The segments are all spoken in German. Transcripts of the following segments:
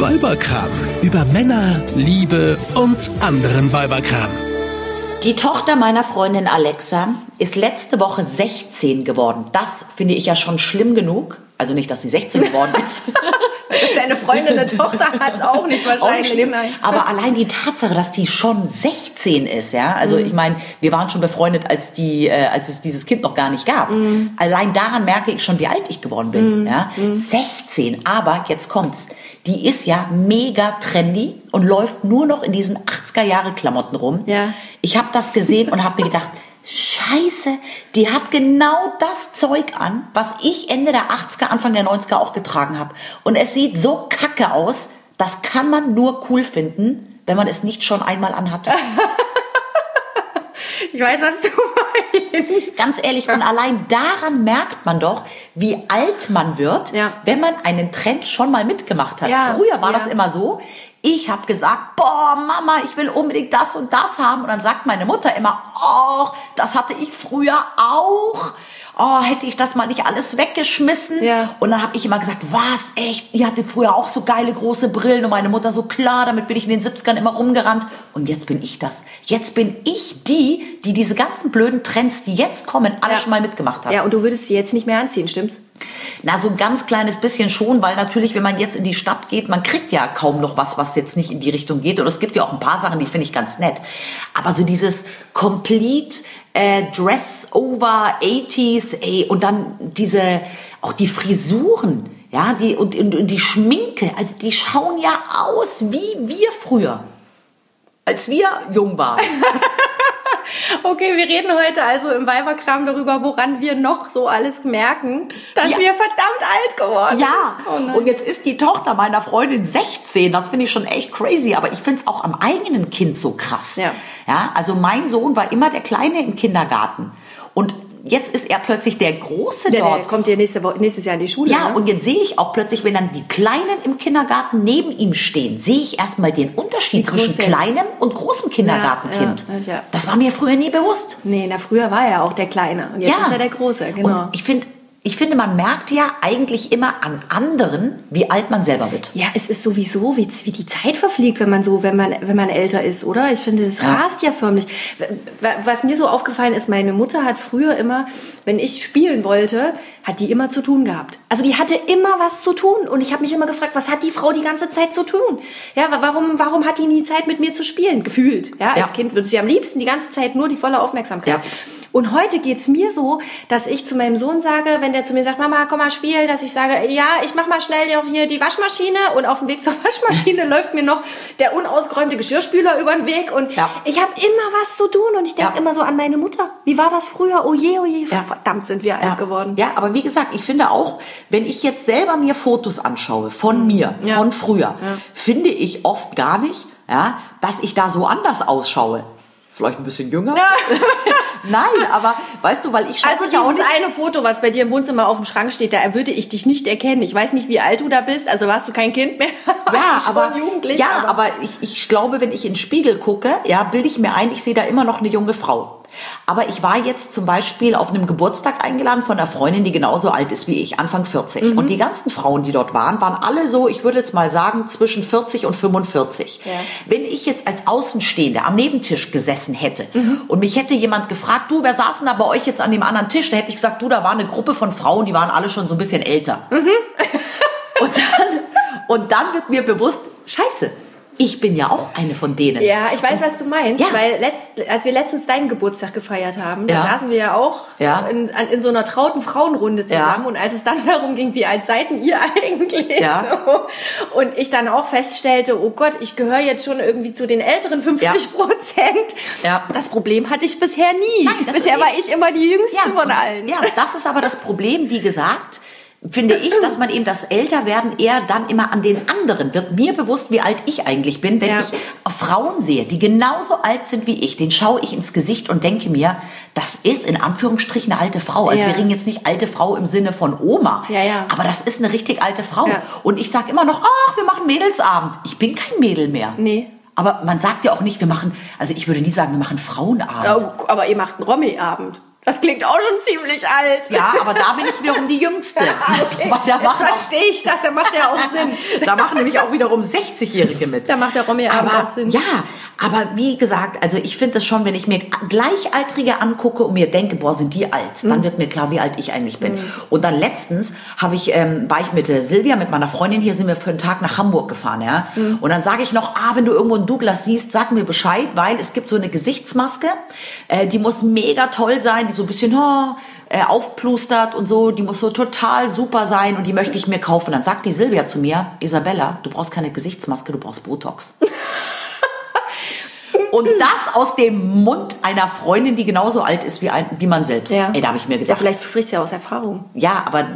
Weiberkram. Über Männer, Liebe und anderen Weiberkram. Die Tochter meiner Freundin Alexa ist letzte Woche 16 geworden. Das finde ich ja schon schlimm genug. Also nicht, dass sie 16 geworden ist. dass deine Freundin eine Tochter hat, auch nicht wahrscheinlich. Auch schlimm. Aber allein die Tatsache, dass die schon 16 ist, ja. Also mhm. ich meine, wir waren schon befreundet, als die, äh, als es dieses Kind noch gar nicht gab. Mhm. Allein daran merke ich schon, wie alt ich geworden bin. Mhm. Ja? 16. Mhm. Aber jetzt kommt's. Die ist ja mega trendy und läuft nur noch in diesen 80er Jahre Klamotten rum. Ja. Ich habe das gesehen und habe mir gedacht, Scheiße, die hat genau das Zeug an, was ich Ende der 80er, Anfang der 90er auch getragen habe. Und es sieht so kacke aus, das kann man nur cool finden, wenn man es nicht schon einmal anhat. Ich weiß, was du meinst. Ganz ehrlich, und allein daran merkt man doch, wie alt man wird, ja. wenn man einen Trend schon mal mitgemacht hat. Ja, Früher war ja. das immer so, ich habe gesagt, boah, Mama, ich will unbedingt das und das haben. Und dann sagt meine Mutter immer, oh, das hatte ich früher auch. Oh, hätte ich das mal nicht alles weggeschmissen. Ja. Und dann habe ich immer gesagt, was, echt? Ihr hatte früher auch so geile große Brillen. Und meine Mutter so, klar, damit bin ich in den 70ern immer rumgerannt. Und jetzt bin ich das. Jetzt bin ich die, die diese ganzen blöden Trends, die jetzt kommen, alle Ja. schon mal mitgemacht hat. Ja, und du würdest sie jetzt nicht mehr anziehen, stimmt's? Na, so ein ganz kleines bisschen schon, weil natürlich, wenn man jetzt in die Stadt geht, man kriegt ja kaum noch was, was jetzt nicht in die Richtung geht. Und es gibt ja auch ein paar Sachen, die finde ich ganz nett. Aber so dieses Complete äh, Dress-over 80s, ey, und dann diese, auch die Frisuren, ja, die, und, und, und die Schminke, also die schauen ja aus wie wir früher. Als wir jung waren. Okay, wir reden heute also im Weiberkram darüber, woran wir noch so alles merken, dass Ja. wir verdammt alt geworden Ja, Oh und jetzt ist die Tochter meiner Freundin 16. Das finde ich schon echt crazy, aber ich finde es auch am eigenen Kind so krass. Ja. ja. Also mein Sohn war immer der Kleine im Kindergarten. Und jetzt ist er plötzlich der Große der, der dort. kommt ja nächste Woche, nächstes Jahr in die Schule. Ja, ne? und jetzt sehe ich auch plötzlich, wenn dann die Kleinen im Kindergarten neben ihm stehen, sehe ich erstmal den Unterschied groß zwischen der kleinem und großem Kindergartenkind. ja, ja. Das war mir früher nie bewusst. Nee, na früher war er auch der Kleine und jetzt ist er der Große, genau. Und ich finde, ich finde, man merkt ja eigentlich immer an anderen, wie alt man selber wird. Ja, es ist sowieso, wie, wie die Zeit verfliegt, wenn man so, wenn man, wenn man älter ist, oder? Ich finde, es Ja. rast ja förmlich. Was mir so aufgefallen ist, meine Mutter hat früher immer, wenn ich spielen wollte, hat die immer zu tun gehabt. Also die hatte immer was zu tun und ich habe mich immer gefragt, was hat die Frau die ganze Zeit zu tun? Ja, wa- warum, warum hat die nie Zeit mit mir zu spielen? Gefühlt. Ja, als Ja. Kind würde sie am liebsten die ganze Zeit nur die volle Aufmerksamkeit. Ja. Und heute geht's mir so, dass ich zu meinem Sohn sage, wenn der zu mir sagt, Mama, komm mal spielen, dass ich sage, ja, ich mach mal schnell noch hier die Waschmaschine und auf dem Weg zur Waschmaschine läuft mir noch der unausgeräumte Geschirrspüler über den Weg und Ja. ich habe immer was zu tun und ich denke Ja. immer so an meine Mutter. Wie war das früher? Oh je, oh je, Ja. verdammt sind wir alt geworden. Ja, aber wie gesagt, ich finde auch, wenn ich jetzt selber mir Fotos anschaue von mir, Ja. von früher, finde ich oft gar nicht, ja, dass ich da so anders ausschaue. Vielleicht ein bisschen jünger. Nein, aber weißt du, weil ich schaue Also ja auch dieses nicht. eine Foto, was bei dir im Wohnzimmer auf dem Schrank steht, da würde ich dich nicht erkennen. Ich weiß nicht, wie alt du da bist. Also warst du kein Kind mehr? Ja, aber, ja, aber ich, ich glaube, wenn ich in den Spiegel gucke, ja, bilde ich mir ein, ich sehe da immer noch eine junge Frau. Aber ich war jetzt zum Beispiel auf einem Geburtstag eingeladen von einer Freundin, die genauso alt ist wie ich, Anfang 40. Mhm. Und die ganzen Frauen, die dort waren, waren alle so, ich würde jetzt mal sagen, zwischen 40 und 45. Ja. Wenn ich jetzt als Außenstehende am Nebentisch gesessen hätte Mhm. und mich hätte jemand gefragt, du, wer saß denn da bei euch jetzt an dem anderen Tisch? Da hätte ich gesagt, du, da war eine Gruppe von Frauen, die waren alle schon so ein bisschen älter. Mhm. Und dann, und dann wird mir bewusst, scheiße, ich bin ja auch eine von denen. Ja, ich weiß, was du meinst, Ja. weil letzt, als wir letztens deinen Geburtstag gefeiert haben, da Ja. saßen wir ja auch Ja. in, in so einer trauten Frauenrunde zusammen und als es dann darum ging, wie alt seid ihr eigentlich? So, und ich dann auch feststellte, oh Gott, ich gehöre jetzt schon irgendwie zu den älteren 50 Prozent. Ja. Das Problem hatte ich bisher nie. Nein, bisher war ich immer die jüngste von allen. Ja, das ist aber das Problem, wie gesagt, finde ich, dass man eben das Älterwerden eher dann immer an den anderen wird. Mir bewusst, wie alt ich eigentlich bin, wenn Ja. ich Frauen sehe, die genauso alt sind wie ich, den schaue ich ins Gesicht und denke mir, das ist in Anführungsstrichen eine alte Frau. Also Ja. wir reden jetzt nicht alte Frau im Sinne von Oma, Ja, ja. aber das ist eine richtig alte Frau. Und ich sage immer noch, ach, wir machen Mädelsabend. Ich bin kein Mädel mehr. Nee. Aber man sagt ja auch nicht, wir machen, also ich würde nie sagen, wir machen Frauenabend. Aber ihr macht einen Romy-Abend. Das klingt auch schon ziemlich alt. Ja, aber da bin ich wiederum die Jüngste. okay. Weil da Jetzt machen auch, verstehe ich das, da macht ja auch Sinn. da machen nämlich auch wiederum 60-Jährige mit. Da macht der Romy ja aber, auch Sinn. Ja, aber wie gesagt, also ich finde das schon, wenn ich mir Gleichaltrige angucke und mir denke, boah, sind die alt, Mhm. dann wird mir klar, wie alt ich eigentlich bin. Und dann letztens habe ich, ähm, war ich mit der Silvia, mit meiner Freundin hier, sind wir für einen Tag nach Hamburg gefahren, ja. Mhm. Und dann sage ich noch, ah, wenn du irgendwo einen Douglas siehst, sag mir Bescheid, weil es gibt so eine Gesichtsmaske, äh, die muss mega toll sein, die so ein bisschen oh, äh, aufplustert und so, die muss so total super sein und die möchte ich mir kaufen. Dann sagt die Silvia zu mir, Isabella, du brauchst keine Gesichtsmaske, du brauchst Botox. Und das aus dem Mund einer Freundin, die genauso alt ist wie, ein, wie man selbst. Ja. Ey, da habe ich mir Ja, gedacht. vielleicht sprichst du ja aus Erfahrung. Ja, aber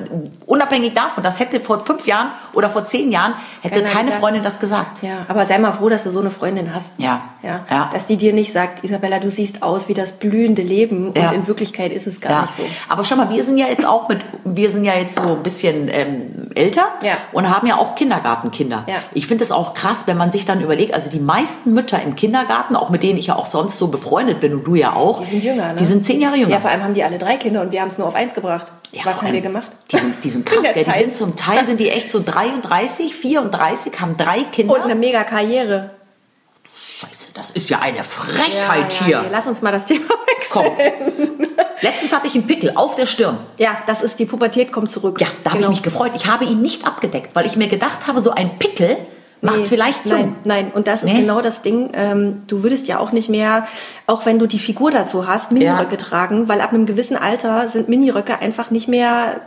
unabhängig davon, das hätte vor fünf Jahren oder vor zehn Jahren, hätte Keiner keine gesagt. Freundin das gesagt. Ja, aber sei mal froh, dass du so eine Freundin hast. Ja. ja. Ja. Dass die dir nicht sagt, Isabella, du siehst aus wie das blühende Leben Ja. und in Wirklichkeit ist es gar Ja. nicht so. Aber schau mal, wir sind ja jetzt auch mit, wir sind ja jetzt so ein bisschen ähm, älter Ja. und haben ja auch Kindergartenkinder. Ja. Ich finde es auch krass, wenn man sich dann überlegt, also die meisten Mütter im Kindergarten, auch mit denen ich ja auch sonst so befreundet bin und du ja auch, Die sind jünger, ne? Die sind zehn Jahre jünger. Ja, vor allem haben die alle drei Kinder und wir haben es nur auf eins gebracht. Ja, Was haben wir gemacht? Die sind, die sind In krass, gell? Die sind zum Teil sind die echt so 33, 34, haben drei Kinder. Und eine mega Karriere. Scheiße, das ist ja eine Frechheit ja, hier. Nee, lass uns mal das Thema wechseln. Komm. Letztens hatte ich einen Pickel auf der Stirn. Ja, das ist die Pubertät kommt zurück. Ja, da habe Genau. ich mich gefreut. Ich habe ihn nicht abgedeckt, weil ich mir gedacht habe, so ein Pickel macht Nee, vielleicht jung. Nein, nein. Und das ist Nee? genau das Ding. Ähm, du würdest ja auch nicht mehr, auch wenn du die Figur dazu hast, Miniröcke Ja. tragen, weil ab einem gewissen Alter sind Miniröcke einfach nicht mehr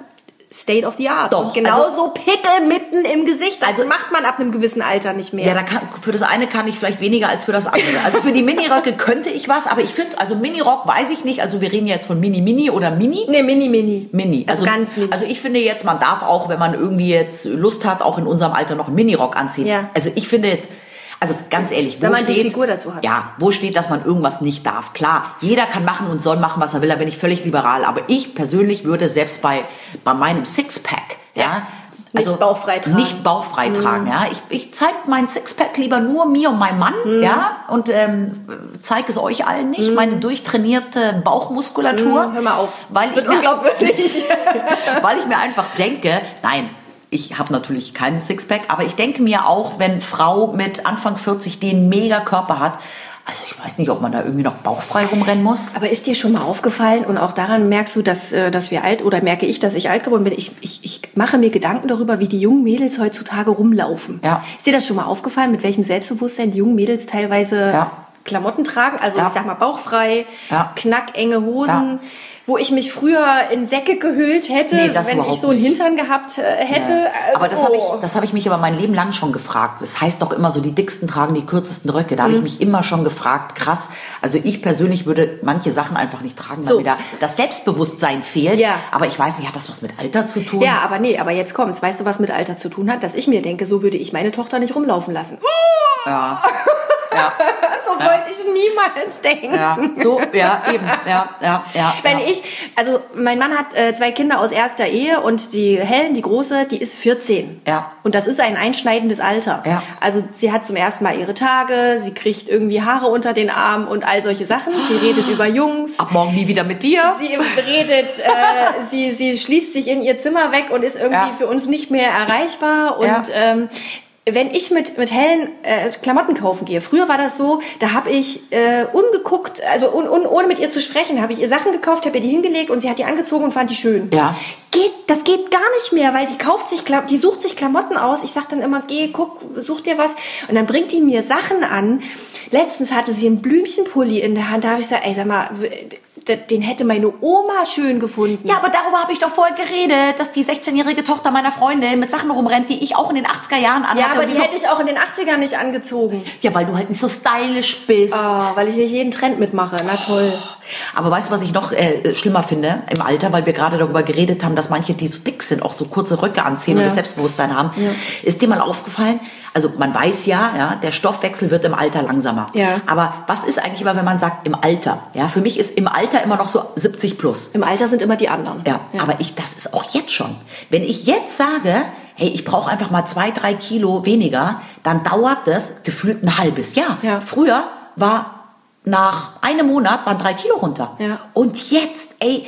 State of the Art. Doch, Und genauso also- Pickel mitten im Gesicht. Das Also- macht man ab einem gewissen Alter nicht mehr. Ja, da kann, für das eine kann ich vielleicht weniger als für das andere. Also für die Miniröcke könnte ich was, aber ich finde, also Minirock weiß ich nicht. Also wir reden jetzt von Mini Mini oder Mini. nee, mini, mini. Mini. Also, ganz mini. Also ich finde jetzt, man darf auch, wenn man irgendwie jetzt Lust hat, auch in unserem Alter noch einen Minirock anziehen. Ja. Also ich finde jetzt, also ganz ehrlich, wo Wenn man die steht, Figur dazu hat. Ja, wo steht, dass man irgendwas nicht darf? Klar, jeder kann machen und soll machen, was er will, da bin ich völlig liberal. Aber ich persönlich würde selbst bei, bei meinem Sixpack, ja, also Nicht bauchfrei tragen. Mhm. Nicht bauchfrei tragen, ja. Ich, ich zeige mein Sixpack lieber nur mir und meinem Mann, Mhm. ja, und ähm, zeige es euch allen nicht, meine durchtrainierte Bauchmuskulatur. Mhm, hör mal auf. Weil Das wird ich mir, unglaubwürdig. weil ich mir einfach denke, nein, ich habe natürlich keinen Sixpack, aber ich denke mir auch, wenn Frau mit Anfang 40 den mega Körper hat, also ich weiß nicht, ob man da irgendwie noch bauchfrei rumrennen muss. Aber ist dir schon mal aufgefallen und auch daran merkst du, dass, äh, dass wir alt oder merke ich, dass ich alt geworden bin? Ich, ich, ich mache mir Gedanken darüber, wie die jungen Mädels heutzutage rumlaufen. Ja. Ist dir das schon mal aufgefallen, mit welchem Selbstbewusstsein die jungen Mädels teilweise Ja. Klamotten tragen? Also Ja. ich sag mal bauchfrei, knackenge Hosen. Wo ich mich früher in Säcke gehüllt hätte, Nee, wenn ich so einen nicht. Hintern gehabt äh, hätte. Ja. Aber das habe ich, Oh. das habe ich mich aber mein Leben lang schon gefragt. Das heißt doch immer so, die dicksten tragen die kürzesten Röcke. Da habe Mhm. ich mich immer schon gefragt, krass. Also ich persönlich würde manche Sachen einfach nicht tragen, weil So. mir da das Selbstbewusstsein fehlt. Ja. Aber ich weiß nicht, hat das was mit Alter zu tun? Ja, aber nee, aber jetzt kommt's. Weißt du, was mit Alter zu tun hat? Dass ich mir denke, so würde ich meine Tochter nicht rumlaufen lassen. Ja. Ja. So wollte ich niemals denken. Ja. So, ja, eben. Ja, ja, ja. Wenn ich, also mein Mann hat äh, zwei Kinder aus erster Ehe und die Helen, die große, die ist 14. Ja. Und das ist ein einschneidendes Alter. Ja. Also sie hat zum ersten Mal ihre Tage, sie kriegt irgendwie Haare unter den Armen und all solche Sachen. Sie redet über Jungs. Ab morgen nie wieder mit dir. Sie redet, äh, sie, sie schließt sich in ihr Zimmer weg und ist irgendwie Ja. für uns nicht mehr erreichbar. Und Ja. ähm, wenn ich mit, mit Helen äh, Klamotten kaufen gehe, früher war das so, da habe ich äh, ungeguckt, also un, un, ohne mit ihr zu sprechen, habe ich ihr Sachen gekauft, habe ihr die hingelegt und sie hat die angezogen und fand die schön. Ja. Geht, das geht gar nicht mehr, weil die kauft sich, die sucht sich Klamotten aus. Ich sag dann immer, geh, guck, such dir was. Und dann bringt die mir Sachen an. Letztens hatte sie einen Blümchenpulli in der Hand. Da habe ich gesagt, ey, sag mal, den hätte meine Oma schön gefunden. Ja, aber darüber habe ich doch vorher geredet, dass die 16-jährige Tochter meiner Freundin mit Sachen rumrennt, die ich auch in den 80er Jahren anhatte. Ja, aber die so, hätte ich auch in den 80ern nicht angezogen. Ja, weil du halt nicht so stylisch bist. Ah, weil ich nicht jeden Trend mitmache. Na toll. Aber weißt du, was ich noch äh, schlimmer finde im Alter, weil wir gerade darüber geredet haben, dass manche, die so dick sind, auch so kurze Röcke anziehen und Ja. das Selbstbewusstsein haben. Ist dir mal aufgefallen? Also man weiß ja, ja, der Stoffwechsel wird im Alter langsamer. Ja. Aber was ist eigentlich immer, wenn man sagt im Alter? Ja, für mich ist im Alter immer noch so 70 plus. Im Alter sind immer die anderen. Ja, aber ich, das ist auch jetzt schon. Wenn ich jetzt sage, hey, ich brauche einfach mal zwei, drei Kilo weniger, dann dauert das gefühlt ein halbes Jahr. Ja. Früher war nach einem Monat waren drei Kilo runter. Ja. Und jetzt, ey,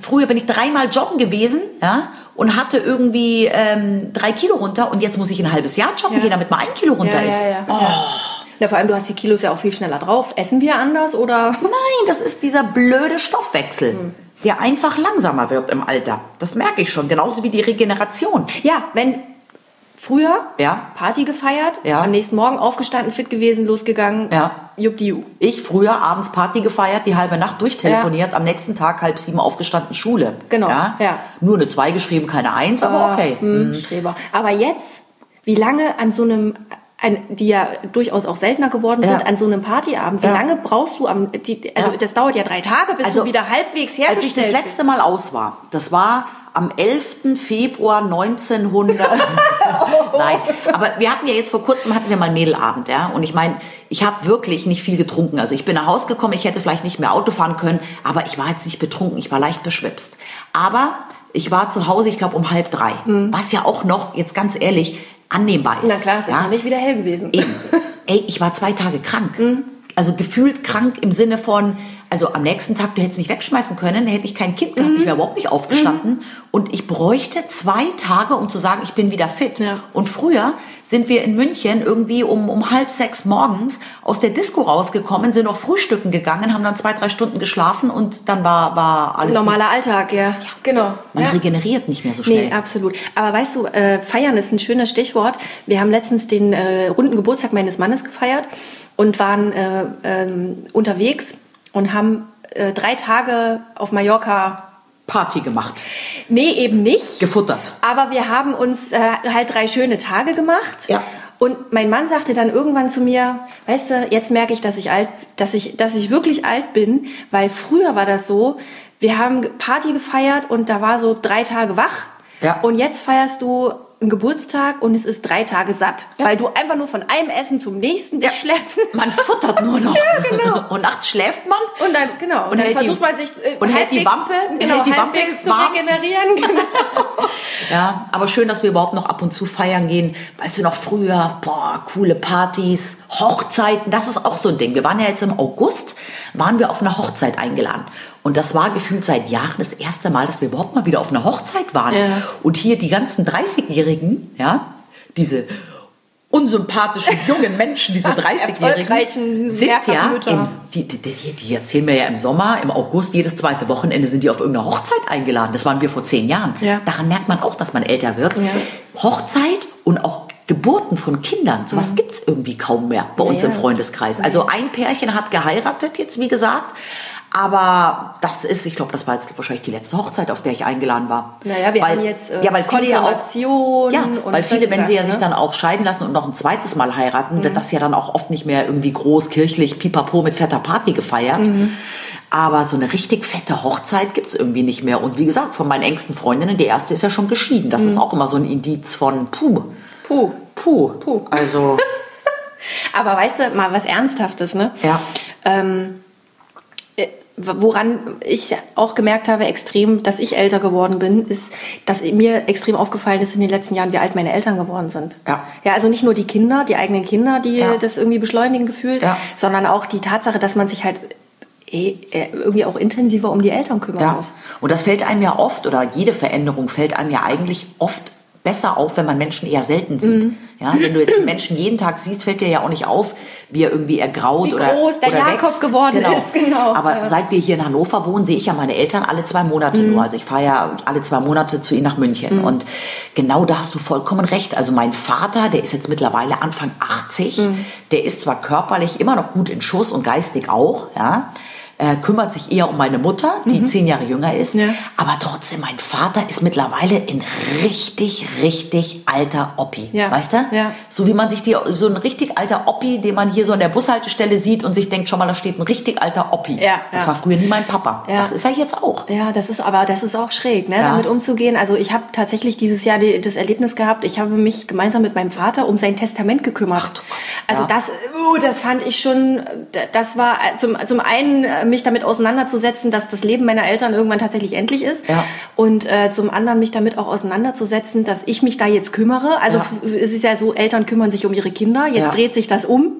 früher bin ich dreimal joggen gewesen, ja, und hatte irgendwie ähm, drei Kilo runter und jetzt muss ich ein halbes Jahr joggen Ja. gehen, damit mal ein Kilo runter ja, ist. ja, ja. Oh. ja. Vor allem, du hast die Kilos ja auch viel schneller drauf. Essen wir anders oder? Nein, das ist dieser blöde Stoffwechsel, Hm. der einfach langsamer wird im Alter. Das merke ich schon, genauso wie die Regeneration. Ja, wenn früher Ja. Party gefeiert, Ja. am nächsten Morgen aufgestanden, fit gewesen, losgegangen, Ja. juppdiu. Ich früher abends Party gefeiert, die halbe Nacht durchtelefoniert, am nächsten Tag halb sieben aufgestanden, Schule. Genau, Ja? ja. Nur eine zwei geschrieben, keine eins, aber okay. Hm, Streber. Aber jetzt, wie lange an so einem, ein, die ja durchaus auch seltener geworden sind, Ja. an so einem Partyabend, wie Ja. lange brauchst du am, die, also Ja. das dauert ja drei Tage, bis Also, du wieder halbwegs Als ich hergestellt das letzte Mal aus war, das war am 11. Februar 1900. Nein, aber wir hatten ja jetzt vor kurzem hatten wir mal einen Mädelabend, ja. Und ich meine, ich habe wirklich nicht viel getrunken. Also ich bin nach Hause gekommen, ich hätte vielleicht nicht mehr Auto fahren können, aber ich war jetzt nicht betrunken, ich war leicht beschwipst. Aber ich war zu Hause, ich glaube um halb drei, was ja auch noch, jetzt ganz ehrlich, annehmbar ist. Mhm. Na klar, es ist ja? noch nicht wieder hell gewesen. Eben. Ey, ich war zwei Tage krank. Mhm. Also gefühlt krank im Sinne von, also am nächsten Tag, du hättest mich wegschmeißen können, hätte ich kein Kind Mhm. gehabt, ich wäre überhaupt nicht aufgestanden. Und ich bräuchte zwei Tage, um zu sagen, ich bin wieder fit. Ja. Und früher sind wir in München irgendwie um, um halb sechs morgens aus der Disco rausgekommen, sind noch frühstücken gegangen, haben dann zwei, drei Stunden geschlafen und dann war, war alles Normaler Alltag, ja. Genau. Man ja. regeneriert nicht mehr so schnell. Nee, absolut. Aber weißt du, äh, feiern ist ein schönes Stichwort. Wir haben letztens den äh, runden Geburtstag meines Mannes gefeiert und waren äh, ähm, unterwegs und haben äh, drei Tage auf Mallorca. Party gemacht, Nee, eben nicht. gefuttert. Aber wir haben uns äh, halt drei schöne Tage gemacht. Ja. Und mein Mann sagte dann irgendwann zu mir, weißt du, jetzt merke ich, dass ich alt, dass ich, dass ich wirklich alt bin, weil früher war das so, wir haben Party gefeiert und da war so drei Tage wach. Ja. Und jetzt feierst du einen Geburtstag und es ist drei Tage satt, Ja. weil du einfach nur von einem Essen zum nächsten dich schleppst. Man futtert nur noch. genau. Und nachts schläft man. Und dann, genau, und, Und dann hält die- versucht man sich äh, und hält die Wampe- genau, hält die Wampe zu warm. regenerieren. Genau. Ja, aber schön, dass wir überhaupt noch ab und zu feiern gehen. Weißt du noch früher, boah, coole Partys, Hochzeiten, das ist auch so ein Ding. Wir waren ja jetzt im August, waren wir auf einer Hochzeit eingeladen. Und das war gefühlt seit Jahren das erste Mal, dass wir überhaupt mal wieder auf einer Hochzeit waren. Ja. Und hier die ganzen 30-Jährigen, ja, diese unsympathischen jungen Menschen, diese 30-Jährigen, Erfolgreichen sind ja, im, die, die, die, die erzählen mir ja im Sommer, im August, jedes zweite Wochenende sind die auf irgendeine Hochzeit eingeladen. Das waren wir vor zehn Jahren. Ja. Daran merkt man auch, dass man älter wird. Ja. Hochzeit und auch Geburten von Kindern, sowas gibt's irgendwie kaum mehr bei uns Mhm. Ja, im. Freundeskreis. Also ein Pärchen hat geheiratet jetzt, wie gesagt. Aber das ist, ich glaube, das war jetzt wahrscheinlich die letzte Hochzeit, auf der ich eingeladen war. Naja, wir weil, haben jetzt äh, ja, weil viele ja auch, ja, und weil viele, wenn sie ja Sachen, sich ne? dann auch scheiden lassen und noch ein zweites Mal heiraten, Mhm. wird das ja dann auch oft nicht mehr irgendwie groß kirchlich pipapo mit fetter Party gefeiert. Mhm. Aber so eine richtig fette Hochzeit gibt's irgendwie nicht mehr. Und wie gesagt, von meinen engsten Freundinnen, die erste ist ja schon geschieden. Das ist Mhm. auch immer so ein Indiz von puh, Puh. puh. Puh. Also, Aber weißt du, mal was Ernsthaftes, ne? Ja. Ähm, äh, woran ich auch gemerkt habe, extrem, dass ich älter geworden bin, ist, dass mir extrem aufgefallen ist in den letzten Jahren, wie alt meine Eltern geworden sind. Ja. Ja, also nicht nur die Kinder, die eigenen Kinder, die Ja. das irgendwie beschleunigen gefühlt, Ja. sondern auch die Tatsache, dass man sich halt eh, äh, irgendwie auch intensiver um die Eltern kümmern Ja, muss. und das fällt einem ja oft, oder jede Veränderung fällt einem ja eigentlich oft besser auf, wenn man Menschen eher selten sieht. Mhm. Ja, wenn du jetzt einen Menschen jeden Tag siehst, fällt dir ja auch nicht auf, wie er irgendwie ergraut Wie oder, groß der oder Jakob wächst. geworden ist, genau. Aber Ja. seit wir hier in Hannover wohnen, sehe ich ja meine Eltern alle zwei Monate Mhm. nur. Also ich fahre ja alle zwei Monate zu ihnen nach München. Und genau da hast du vollkommen recht. Also mein Vater, der ist jetzt mittlerweile Anfang 80, Mhm. der ist zwar körperlich immer noch gut in Schuss und geistig auch, ja, äh, kümmert sich eher um meine Mutter, die zehn Jahre jünger ist. Mhm. Ja. Aber trotzdem, mein Vater ist mittlerweile ein richtig, richtig alter Oppi. Ja. Weißt du? Ja. So wie man sich die, so ein richtig alter Oppi, den man hier so an der Bushaltestelle sieht und sich denkt, schon mal, da steht ein richtig alter Oppi. Ja, Das war früher nie mein Papa. Das ist er jetzt auch. Ja, das ist aber das ist auch schräg, ne, damit umzugehen. Also ich habe tatsächlich dieses Jahr die, das Erlebnis gehabt. Ich habe mich gemeinsam mit meinem Vater um sein Testament gekümmert. du Gott. Also das, uh, das fand ich schon. Das war zum zum einen äh, mich damit auseinanderzusetzen, dass das Leben meiner Eltern irgendwann tatsächlich endlich ist. Ja. Und äh, zum anderen mich damit auch auseinanderzusetzen, dass ich mich da jetzt kümmere. Also Ja. es ist ja so, Eltern kümmern sich um ihre Kinder. Jetzt Ja. dreht sich das um.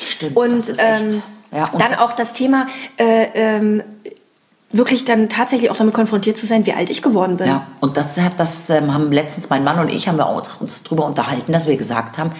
Stimmt, Und das ist echt. ähm, Ja, und- dann auch das Thema, äh, ähm, wirklich dann tatsächlich auch damit konfrontiert zu sein, wie alt ich geworden bin. Ja, und das hat das ähm, haben letztens mein Mann und ich haben wir auch uns drüber unterhalten, dass wir gesagt haben,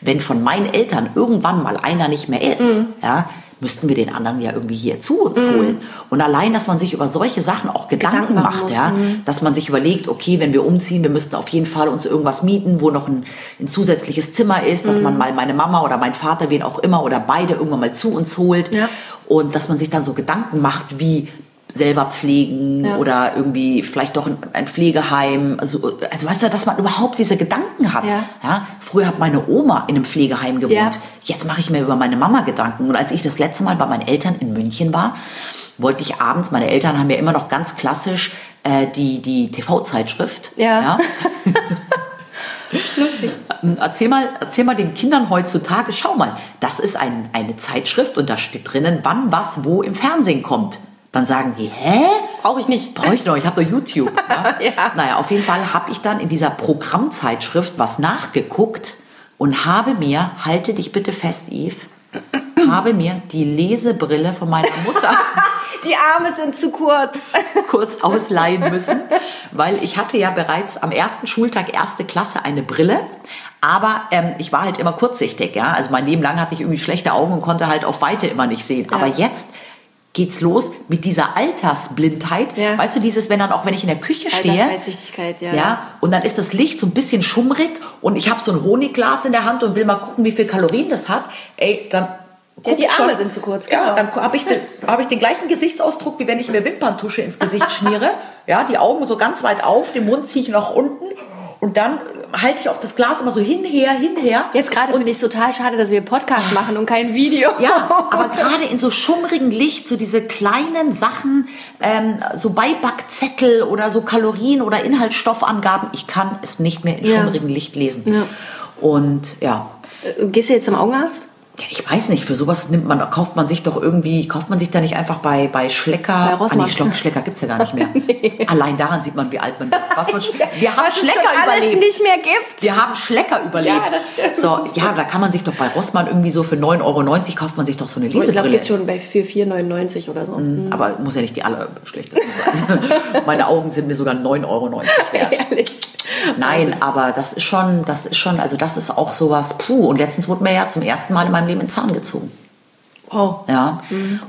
wenn von meinen Eltern irgendwann mal einer nicht mehr ist, Mhm. ja, müssten wir den anderen ja irgendwie hier zu uns holen. Und allein, dass man sich über solche Sachen auch Gedanken, Gedanken macht, muss, ja, mhm. dass man sich überlegt, okay, wenn wir umziehen, wir müssten auf jeden Fall uns irgendwas mieten, wo noch ein, ein zusätzliches Zimmer ist, dass Mhm. man mal meine Mama oder mein Vater, wen auch immer oder beide irgendwann mal zu uns holt. Ja. Und dass man sich dann so Gedanken macht, wie selber pflegen Ja. oder irgendwie vielleicht doch ein, Pflegeheim. Also, also weißt du, dass man überhaupt diese Gedanken hat. Ja. Früher hat meine Oma in einem Pflegeheim gewohnt. Ja. Jetzt mache ich mir über meine Mama Gedanken. Und als ich das letzte Mal bei meinen Eltern in München war, wollte ich abends, meine Eltern haben ja immer noch ganz klassisch äh, die, die TV-Zeitschrift. Ja. Lustig. Erzähl mal, erzähl mal den Kindern heutzutage, schau mal, das ist ein, eine Zeitschrift und da steht drinnen, wann was wo im Fernsehen kommt. Dann sagen die, hä? Brauche ich nicht. Brauche ich noch, ich habe doch YouTube. Ja? Ja. Naja, auf jeden Fall habe ich dann in dieser Programmzeitschrift was nachgeguckt und habe mir, halte dich bitte fest, Eve, habe mir die Lesebrille von meiner Mutter Die Arme sind zu kurz. kurz ausleihen müssen, weil ich hatte ja bereits am ersten Schultag erste Klasse eine Brille, aber ähm, ich war halt immer kurzsichtig, ja. Also mein Leben lang hatte ich irgendwie schlechte Augen und konnte halt auf Weite immer nicht sehen. Aber jetzt geht's los mit dieser Altersblindheit. Ja. Weißt du, dieses, wenn dann auch, wenn ich in der Küche stehe, ja. ja, und dann ist das Licht so ein bisschen schummrig und ich habe so ein Honigglas in der Hand und will mal gucken, wie viel Kalorien das hat. Ey, dann Ja, die Arme schon- sind zu kurz, Ja, genau. dann habe ich, den, hab ich den gleichen Gesichtsausdruck, wie wenn ich mir Wimperntusche ins Gesicht schmiere. Ja, die Augen so ganz weit auf, den Mund ziehe ich nach unten und dann halte ich auch das Glas immer so hinher, hinher. Jetzt gerade finde ich es total schade, dass wir Podcast machen und kein Video. Ja, aber gerade in so schummrigem Licht, so diese kleinen Sachen, ähm, so Beibackzettel oder so Kalorien oder Inhaltsstoffangaben, ich kann es nicht mehr in Ja. schummrigem Licht lesen. Ja. Und ja, Äh, Gehst du jetzt zum Augenarzt? Ja, ich weiß nicht, für sowas nimmt man, kauft man sich doch irgendwie, kauft man sich da nicht einfach bei, bei Schlecker. Bei. Ah, nee, Schlecker, Schlecker gibt's ja gar nicht mehr. Allein daran sieht man, wie alt man. Was man, wir haben es Schlecker überlebt. nicht mehr gibt. Wir haben Schlecker überlebt. Ja, das stimmt. So, ja, da kann man sich doch bei Rossmann irgendwie so für 9,90 Euro kauft man sich doch so eine Ich glaube, Lesebrille. jetzt schon bei für 4,99 oder so. Aber muss ja nicht die allerschlechteste sein. Meine Augen sind mir sogar 9,90 Euro wert. Ehrlich. Nein, aber das ist schon, das ist schon, also das ist auch sowas, puh. Und letztens wurde mir ja zum ersten Mal in meinem Leben ein Zahn gezogen. Oh. Ja.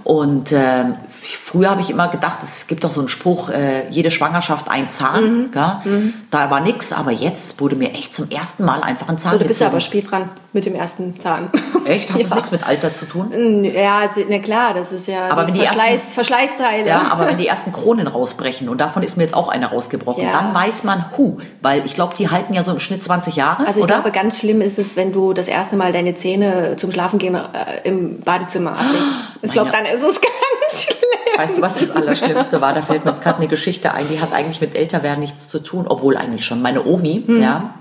Und ähm, früher habe ich immer gedacht, es gibt doch so einen Spruch, äh, jede Schwangerschaft ein Zahn. Ja? Da war nix, aber jetzt wurde mir echt zum ersten Mal einfach ein Zahn So, du bist ja gezogen. aber spät dran mit dem ersten Zahn. Echt? Hat das Ja. nichts mit Alter zu tun? Ja, na klar, das ist ja Aber wenn die Verschleiß, ersten- Verschleißteile. Ja, aber wenn die ersten Kronen rausbrechen und davon ist mir jetzt auch eine rausgebrochen, Ja. dann weiß man, hu, weil ich glaube, die halten ja so im Schnitt 20 Jahre, Also ich oder? glaube, ganz schlimm ist es, wenn du das erste Mal deine Zähne zum Schlafengehen äh, im Badezimmer ablegst. Ich glaube, dann ist es ganz schlimm. Weißt du, was das Allerschlimmste war? Da fällt mir jetzt gerade eine Geschichte ein, die hat eigentlich mit Älterwerden nichts zu tun, obwohl eigentlich schon. Meine Omi, Hm. ja,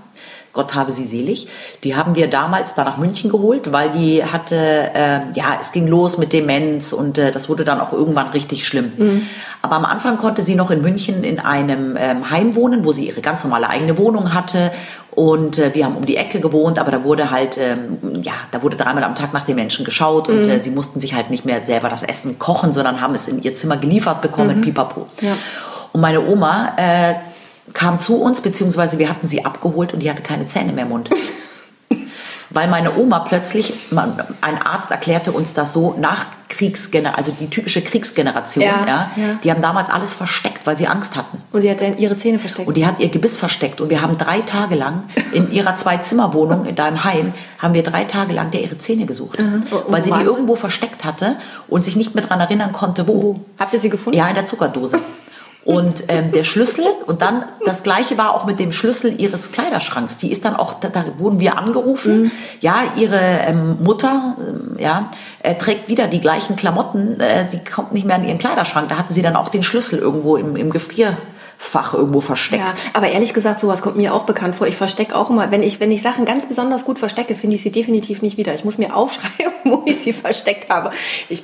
Gott habe sie selig, die haben wir damals da nach München geholt, weil die hatte, äh, ja, es ging los mit Demenz und äh, das wurde dann auch irgendwann richtig schlimm. Hm. Aber am Anfang konnte sie noch in München in einem ähm, Heim wohnen, wo sie ihre ganz normale eigene Wohnung hatte und äh, wir haben um die Ecke gewohnt, aber da wurde halt, ähm, ja, da wurde dreimal am Tag nach den Menschen geschaut und äh, sie mussten sich halt nicht mehr selber das Essen kochen, sondern haben es in ihr Zimmer geliefert bekommen, pipapo. Ja. Und meine Oma äh, kam zu uns, beziehungsweise wir hatten sie abgeholt und die hatte keine Zähne mehr im Mund. Weil meine Oma plötzlich, ein Arzt erklärte uns das so, nach Kriegsgeneration, also die typische Kriegsgeneration, Ja, ja, ja. die haben damals alles versteckt, weil sie Angst hatten. Und sie hat dann ihre Zähne versteckt. Und die hat ihr Gebiss versteckt. Und wir haben drei Tage lang in ihrer Zwei-Zimmer-Wohnung in deinem Heim, haben wir drei Tage lang der ihre Zähne gesucht. Und Weil sie die irgendwo versteckt hatte und sich nicht mehr dran erinnern konnte, wo. Habt ihr sie gefunden? Ja, in der Zuckerdose. Und ähm, der Schlüssel, und dann das gleiche war auch mit dem Schlüssel ihres Kleiderschranks. Die ist dann auch, da, da wurden wir angerufen. Ja, ihre ähm, Mutter ähm, ja, äh, trägt wieder die gleichen Klamotten. Äh, sie kommt nicht mehr an ihren Kleiderschrank. Da hatte sie dann auch den Schlüssel irgendwo im, im Gefrierfach irgendwo Ja, versteckt. aber ehrlich gesagt, sowas kommt mir auch bekannt vor. Ich verstecke auch immer, wenn ich, wenn ich Sachen ganz besonders gut verstecke, finde ich sie definitiv nicht wieder. Ich muss mir aufschreiben, wo ich sie versteckt habe. Ich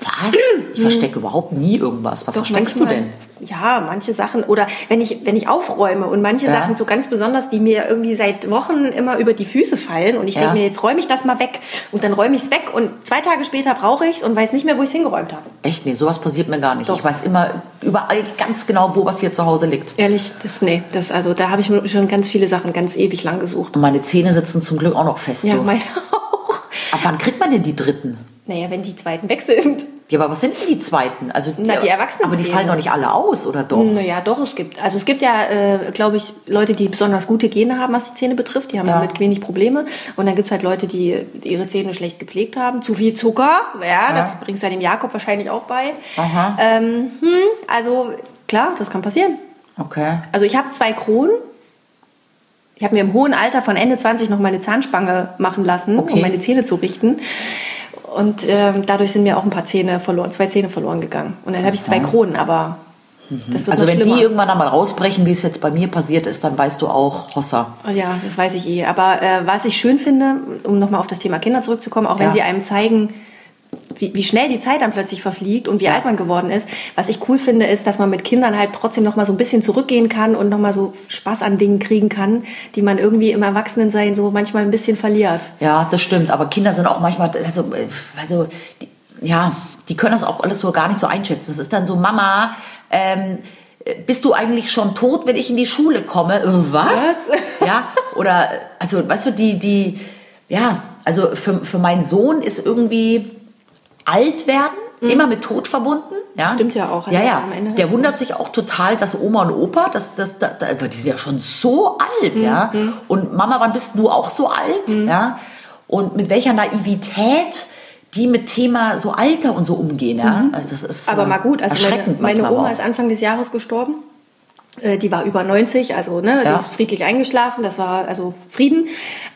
Was? Ich verstecke überhaupt nie irgendwas. Was Doch, versteckst du manchmal- denn? Ja, manche Sachen. Oder wenn ich, wenn ich aufräume und manche Ja. Sachen so ganz besonders, die mir irgendwie seit Wochen immer über die Füße fallen und ich Ja. denke mir, jetzt räume ich das mal weg. Und dann räume ich es weg und zwei Tage später brauche ich es und weiß nicht mehr, wo ich es hingeräumt habe. Echt? Nee, sowas passiert mir gar nicht. Doch. Ich weiß immer überall ganz genau, wo was hier zu Hause liegt. Ehrlich, das, nee, das, also da habe ich schon ganz viele Sachen ganz ewig lang gesucht. Und meine Zähne sitzen zum Glück auch noch fest. Ja, du. meine auch. Ab wann kriegt man denn die dritten? Naja, wenn die zweiten weg sind. Ja, aber was sind denn die zweiten? Also Na, die Erwachsenenzähne. Aber die fallen doch nicht alle aus, oder doch? Naja, doch, es gibt. Also es gibt ja, äh, glaube ich, Leute, die besonders gute Gene haben, was die Zähne betrifft. Die haben Ja. damit wenig Probleme. Und dann gibt's halt Leute, die ihre Zähne schlecht gepflegt haben. Zu viel Zucker, ja, das bringst du ja dem Jakob wahrscheinlich auch bei. Aha. Ähm, hm, also klar, das kann passieren. Okay. Also ich habe zwei Kronen. Ich habe mir im hohen Alter von Ende 20 noch meine Zahnspange machen lassen, Okay. um meine Zähne zu richten. Und ähm, dadurch sind mir auch ein paar Zähne verloren, zwei Zähne verloren gegangen. Und dann habe ich zwei Kronen, aber das wird Also wenn schlimmer. die irgendwann einmal rausbrechen, wie es jetzt bei mir passiert ist, dann weißt du auch, Hossa. Ja, das weiß ich eh. Aber äh, was ich schön finde, um nochmal auf das Thema Kinder zurückzukommen, auch wenn Ja. sie einem zeigen, wie, wie schnell die Zeit dann plötzlich verfliegt und wie Ja. alt man geworden ist, was ich cool finde, ist, dass man mit Kindern halt trotzdem nochmal so ein bisschen zurückgehen kann und nochmal so Spaß an Dingen kriegen kann, die man irgendwie im Erwachsenensein so manchmal ein bisschen verliert. Ja, das stimmt. Aber Kinder sind auch manchmal, also, also die, ja, die können das auch alles so gar nicht so einschätzen. Es ist dann so, Mama, ähm, äh, bist du eigentlich schon tot, wenn ich in die Schule komme? Äh, Was? Ja, oder, also, weißt du, die, die, ja, also für, für meinen Sohn ist irgendwie alt werden, immer mit Tod verbunden. Ja? Mhm. Stimmt ja auch, Ja, ja. Der wundert sich auch total, dass Oma und Opa, das, das, das, die sind ja schon so alt, ja. Mhm. Und Mama, wann bist du auch so alt, ja? Und mit welcher Naivität die mit Thema so Alter und so umgehen, ja. Also das ist Mhm. Aber äh, mal gut, also meine, erschreckend meine manchmal Oma ist. Anfang des Jahres gestorben. Äh, Die war über 90, also ne, Ja. die ist friedlich eingeschlafen, das war also Frieden.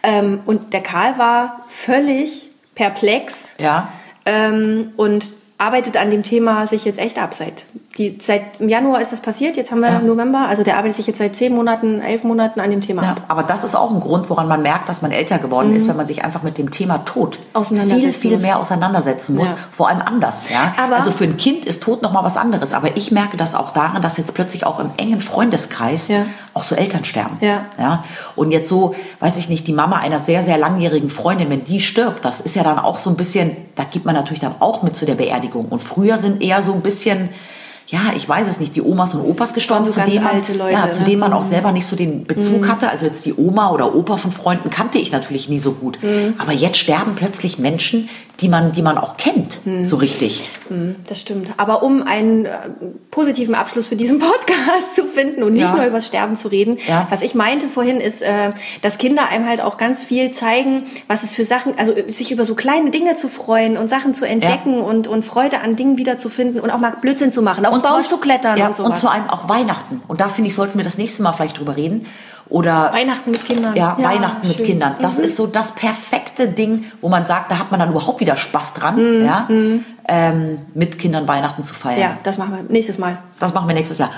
Ähm, Und der Karl war völlig perplex Ja. Ähm, und arbeitet an dem Thema sich jetzt echt ab. Seit, die, seit im Januar ist das passiert, jetzt haben wir Ja. November, also der arbeitet sich jetzt seit zehn Monaten, elf Monaten an dem Thema Ja, ab. aber das ist auch ein Grund, woran man merkt, dass man älter geworden ist, wenn man sich einfach mit dem Thema Tod Mhm. Viel, viel mehr auseinandersetzen muss, Ja. vor allem anders. Ja? Aber- also für ein Kind ist Tod noch mal was anderes, aber ich merke das auch daran, dass jetzt plötzlich auch im engen Freundeskreis auch so Eltern sterben. Ja. Ja? Und jetzt so, weiß ich nicht, die Mama einer sehr, sehr langjährigen Freundin, wenn die stirbt, das ist ja dann auch so ein bisschen, da gibt man natürlich dann auch mit zu der Beerdigung. Und früher sind eher so ein bisschen, ja, ich weiß es nicht, die Omas und Opas gestorben, so zu, denen man, Leute, ja, zu ne? denen man auch selber nicht so den Bezug hatte. Also jetzt die Oma oder Opa von Freunden kannte ich natürlich nie so gut. Aber jetzt sterben plötzlich Menschen, die man, die man auch kennt, so richtig. Das stimmt. Aber um einen äh, positiven Abschluss für diesen Podcast zu finden und nicht Ja. nur über das Sterben zu reden, Ja. was ich meinte vorhin ist, äh, dass Kinder einem halt auch ganz viel zeigen, was es für Sachen, also sich über so kleine Dinge zu freuen und Sachen zu entdecken und, und Freude an Dingen wiederzufinden und auch mal Blödsinn zu machen, zum Baum Beispiel- zu klettern ja, und sowas. Und zu einem auch Weihnachten. Und da finde ich, sollten wir das nächste Mal vielleicht drüber reden. Oder Weihnachten mit Kindern. Ja, Weihnachten mit schön. Kindern. Das Mhm. ist so das perfekte Ding, wo man sagt, da hat man dann überhaupt wieder Spaß dran, Mhm. ja, ähm, mit Kindern Weihnachten zu feiern. Ja, das machen wir nächstes Mal. Das machen wir nächstes Jahr.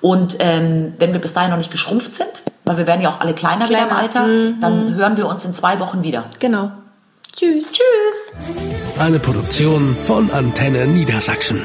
Und ähm, wenn wir bis dahin noch nicht geschrumpft sind, weil wir werden ja auch alle kleiner, wieder im Kleiner. Alter, dann hören wir uns in zwei Wochen wieder. Genau. Tschüss. Tschüss! Eine Produktion von Antenne Niedersachsen.